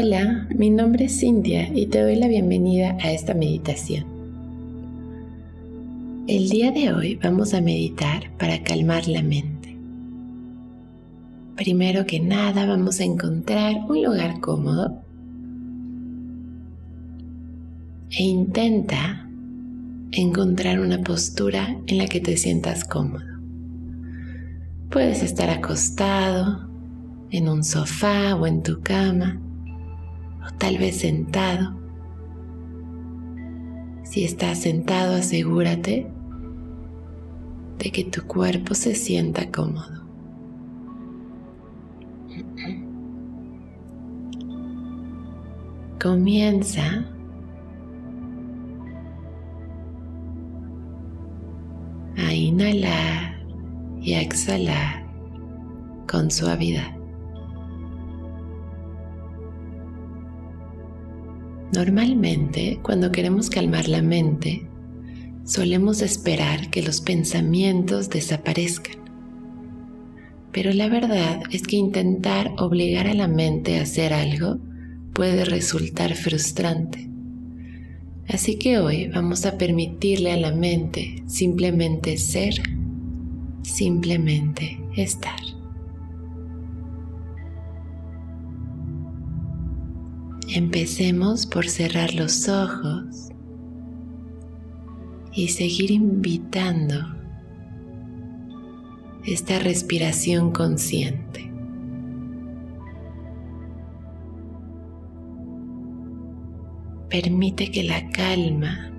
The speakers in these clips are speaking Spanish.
Hola, mi nombre es Cintia y te doy la bienvenida a esta meditación. El día de hoy vamos a meditar para calmar la mente. Primero que nada vamos a encontrar un lugar cómodo e intenta encontrar una postura en la que te sientas cómodo. Puedes estar acostado, en un sofá o en tu cama, o tal vez sentado. Si estás sentado, asegúrate de que tu cuerpo se sienta cómodo. Comienza a inhalar y a exhalar con suavidad. Normalmente, cuando queremos calmar la mente, solemos esperar que los pensamientos desaparezcan. Pero la verdad es que intentar obligar a la mente a hacer algo puede resultar frustrante. Así que hoy vamos a permitirle a la mente simplemente ser, simplemente estar. Empecemos por cerrar los ojos y seguir invitando esta respiración consciente. Permite que la calma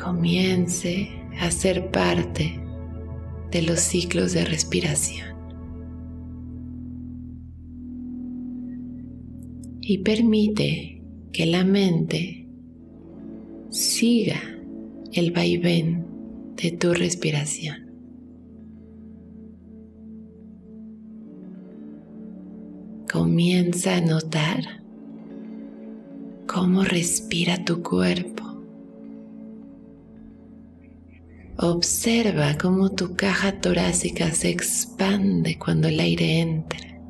comience a ser parte de los ciclos de respiración. Y permite que la mente siga el vaivén de tu respiración. Comienza a notar cómo respira tu cuerpo. Observa cómo tu caja torácica se expande cuando el aire entra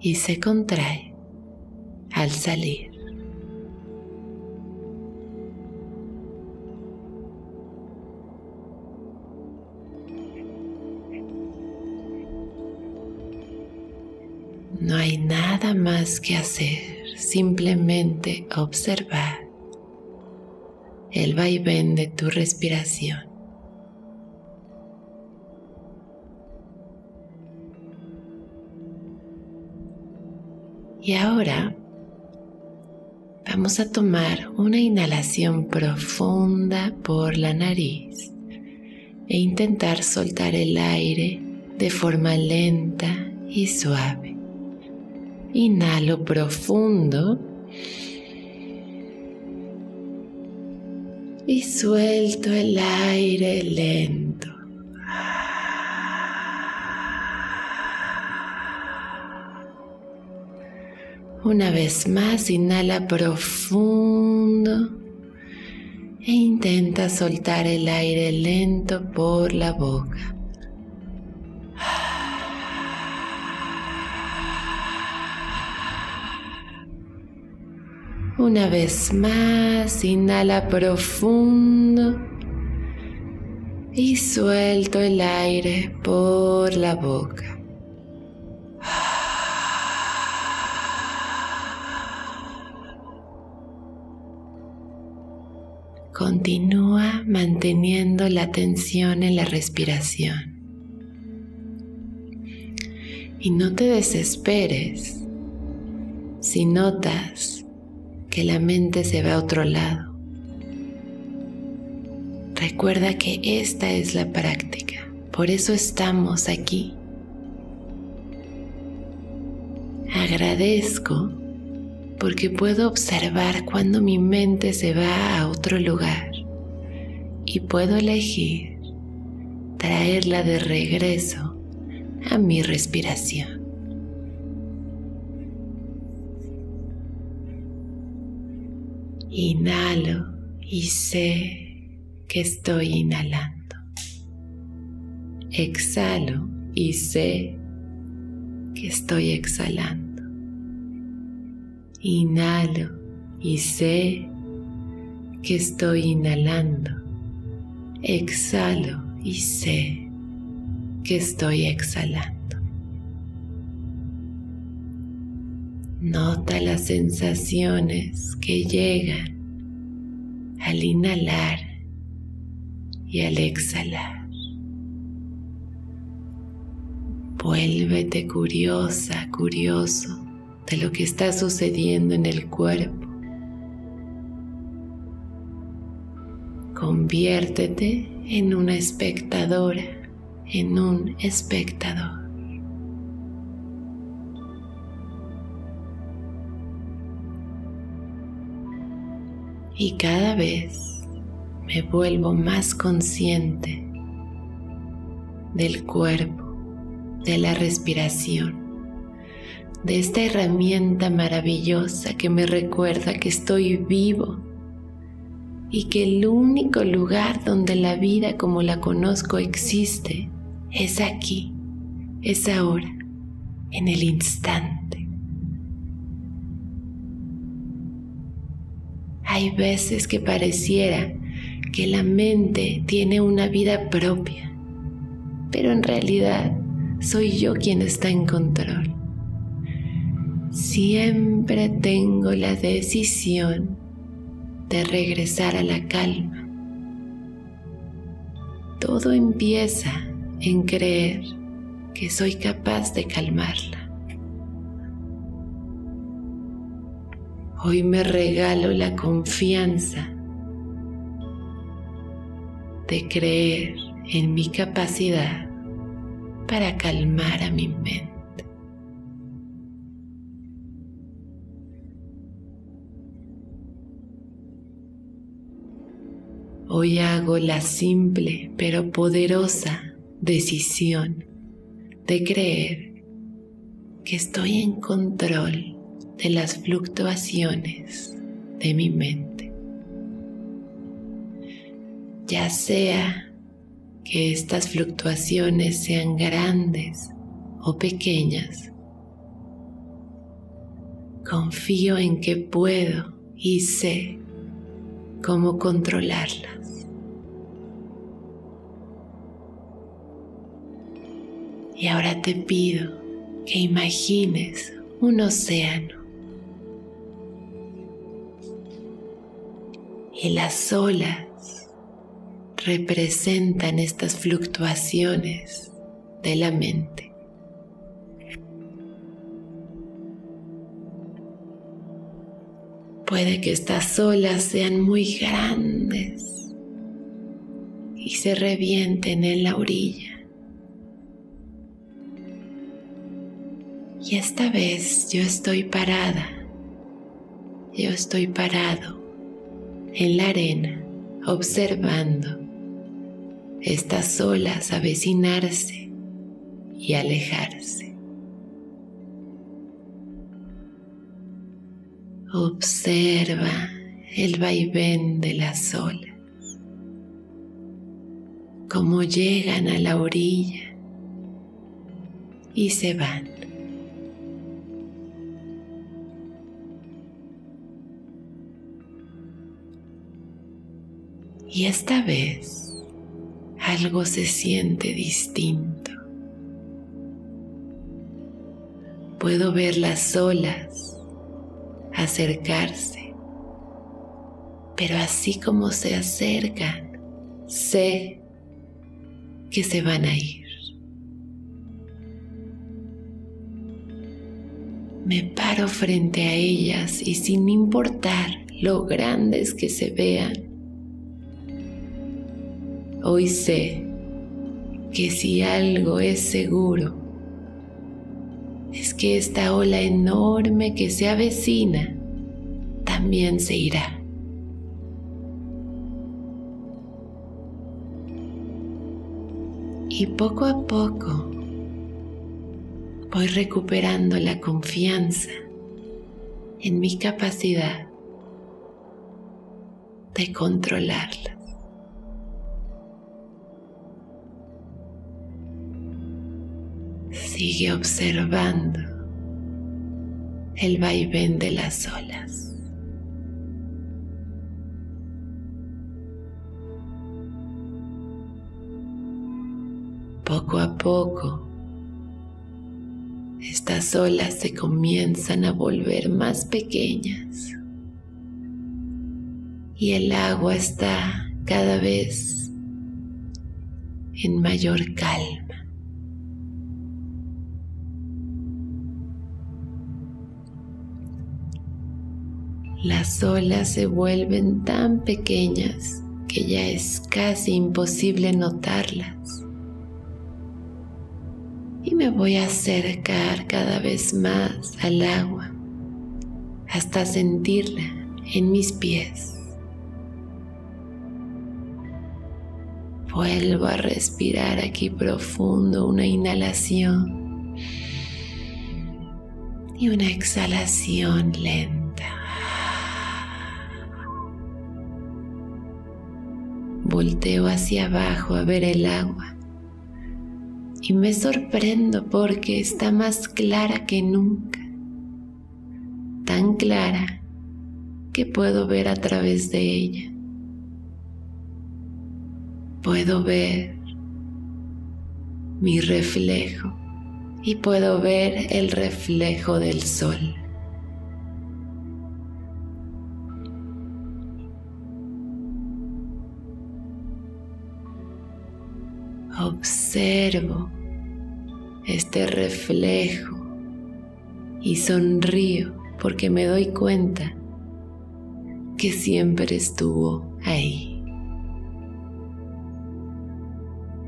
y se contrae al salir. No hay nada más que hacer, simplemente observar el vaivén de tu respiración. Y ahora Vamos a tomar una inhalación profunda por la nariz e intentar soltar el aire de forma lenta y suave. Inhalo profundo y suelto el aire lento. Una vez más, inhala profundo e intenta soltar el aire lento por la boca. Una vez más, inhala profundo y suelto el aire por la boca. Continúa manteniendo la atención en la respiración. Y no te desesperes si notas que la mente se va a otro lado. Recuerda que esta es la práctica, por eso estamos aquí. Agradezco porque puedo observar cuando mi mente se va a otro lugar y puedo elegir traerla de regreso a mi respiración. Inhalo y sé que estoy inhalando. Exhalo y sé que estoy exhalando. Inhalo y sé que estoy inhalando. Exhalo y sé que estoy exhalando. Nota las sensaciones que llegan al inhalar y al exhalar. Vuélvete curiosa, curioso de lo que está sucediendo en el cuerpo. Conviértete en una espectadora, en un espectador. y cada vez me vuelvo más consciente del cuerpo, de la respiración, de esta herramienta maravillosa que me recuerda que estoy vivo y que el único lugar donde la vida como la conozco existe es aquí, es ahora, en el instante. Hay veces que pareciera que la mente tiene una vida propia, pero en realidad soy yo quien está en control. Siempre tengo la decisión de regresar a la calma. Todo empieza en creer que soy capaz de calmarla. Hoy me regalo la confianza de creer en mi capacidad para calmar a mi mente. Hoy hago la simple pero poderosa decisión de creer que estoy en control de las fluctuaciones de mi mente. Ya sea que estas fluctuaciones sean grandes o pequeñas, confío en que puedo y sé cómo controlarlas. Y ahora te pido que imagines un océano y las olas representan estas fluctuaciones de la mente. Puede que estas olas sean muy grandes y se revienten en la orilla. Y esta vez yo estoy parada, yo estoy parado en la arena observando estas olas avecinarse y alejarse. Observa el vaivén de las olas, cómo llegan a la orilla y se van. Y esta vez algo se siente distinto. Puedo ver las olas acercarse, pero así como se acercan, sé que se van a ir. Me paro frente a ellas y sin importar lo grandes que se vean, Hoy sé que si algo es seguro, es que esta ola enorme que se avecina también se irá. Y poco a poco voy recuperando la confianza en mi capacidad de controlarla. Sigue observando el vaivén de las olas. Poco a poco, estas olas se comienzan a volver más pequeñas y el agua está cada vez en mayor calma. Las olas se vuelven tan pequeñas que ya es casi imposible notarlas. Y me voy a acercar cada vez más al agua hasta sentirla en mis pies. Vuelvo a respirar aquí profundo una inhalación y una exhalación lenta. Volteo hacia abajo a ver el agua y me sorprendo porque está más clara que nunca. Tan clara que puedo ver a través de ella puedo ver mi reflejo y puedo ver el reflejo del sol. Observo este reflejo y sonrío porque me doy cuenta que siempre estuvo ahí.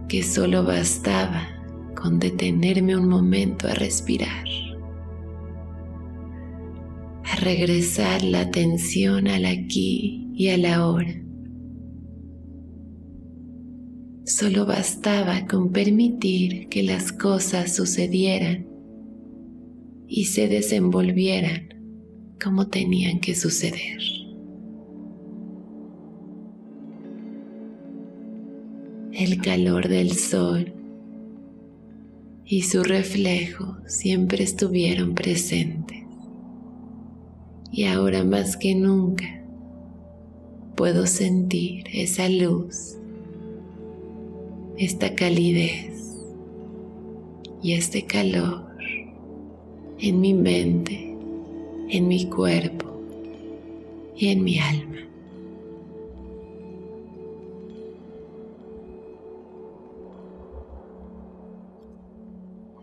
que solo bastaba con detenerme un momento a respirar, a regresar la atención al aquí y a la ahora. Solo bastaba con permitir que las cosas sucedieran y se desenvolvieran como tenían que suceder. el calor del sol y su reflejo siempre estuvieron presentes. Y ahora más que nunca puedo sentir esa luz, esta calidez y este calor en mi mente, en mi cuerpo y en mi alma.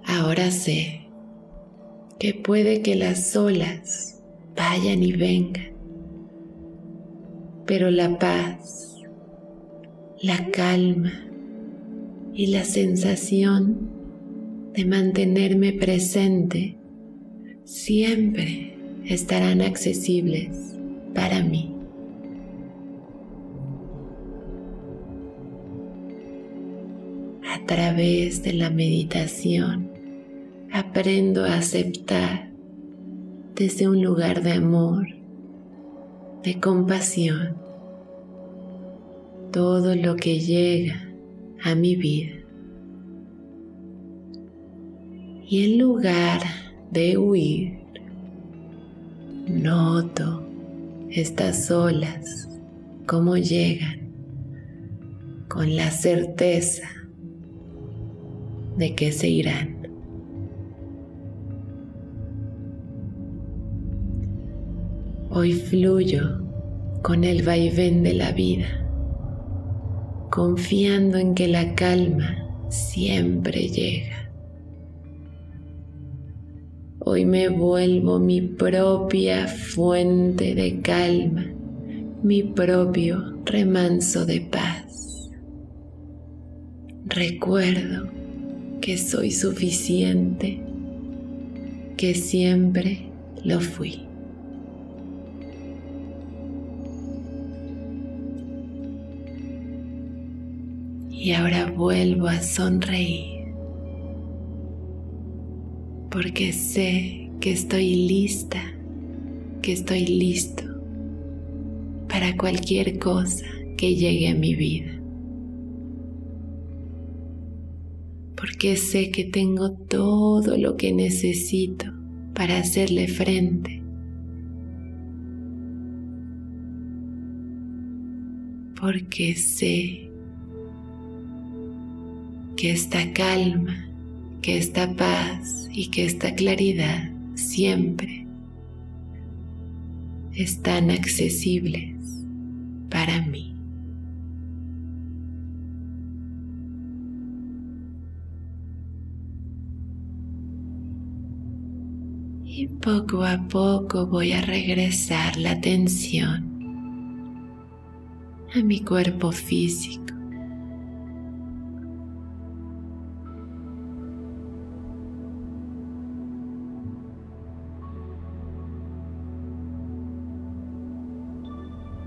Ahora sé que puede que las olas vayan y vengan, pero la paz, la calma y la sensación de mantenerme presente siempre estarán accesibles para mí. A través de la meditación aprendo a aceptar desde un lugar de amor, de compasión, todo lo que llega a mi vida. Y en lugar de huir, noto estas olas como llegan con la certeza de que se irán. Hoy fluyo con el vaivén de la vida, confiando en que la calma siempre llega. Hoy me vuelvo mi propia fuente de calma, mi propio remanso de paz. Recuerdo que soy suficiente, que siempre lo fui. Y ahora vuelvo a sonreír porque sé que estoy lista, que estoy listo para cualquier cosa que llegue a mi vida. porque sé que tengo todo lo que necesito para hacerle frente. Porque sé que esta calma, que esta paz y que esta claridad siempre están accesibles para mí. Y poco a poco voy a regresar la atención a mi cuerpo físico.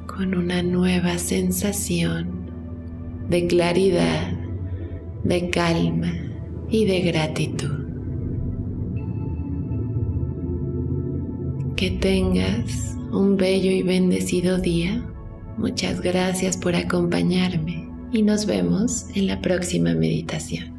Con una nueva sensación de claridad, de calma y de gratitud. Que tengas un bello y bendecido día. Muchas gracias por acompañarme y nos vemos en la próxima meditación.